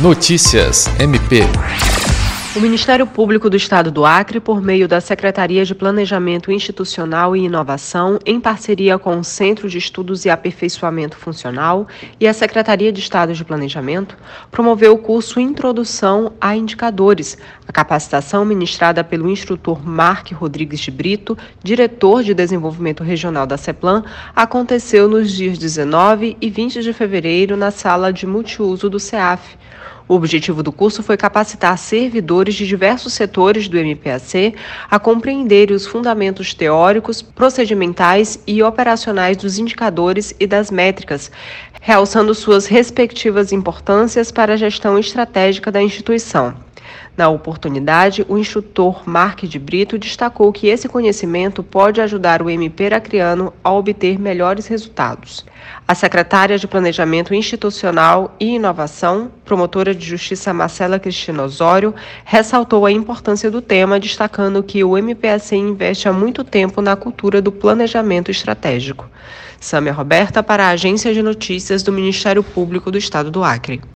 Notícias MP. O Ministério Público do Estado do Acre, por meio da Secretaria de Planejamento Institucional e Inovação, em parceria com o Centro de Estudos e Aperfeiçoamento Funcional e a Secretaria de Estado de Planejamento, promoveu o curso Introdução a Indicadores, a capacitação ministrada pelo instrutor Mark Rodrigues de Brito, diretor de Desenvolvimento Regional da CEPLAN, aconteceu nos dias 19 e 20 de fevereiro na sala de multiuso do CEAF. O objetivo do curso foi capacitar servidores de diversos setores do MPAC a compreenderem os fundamentos teóricos, procedimentais e operacionais dos indicadores e das métricas, realçando suas respectivas importâncias para a gestão estratégica da instituição. Na oportunidade, o instrutor Mark de Brito destacou que esse conhecimento pode ajudar o MP Acreano a obter melhores resultados. A secretária de Planejamento Institucional e Inovação, promotora de Justiça Marcela Cristina Osório, ressaltou a importância do tema, destacando que o MPAC investe há muito tempo na cultura do planejamento estratégico. Sâmia Roberta para a Agência de Notícias do Ministério Público do Estado do Acre.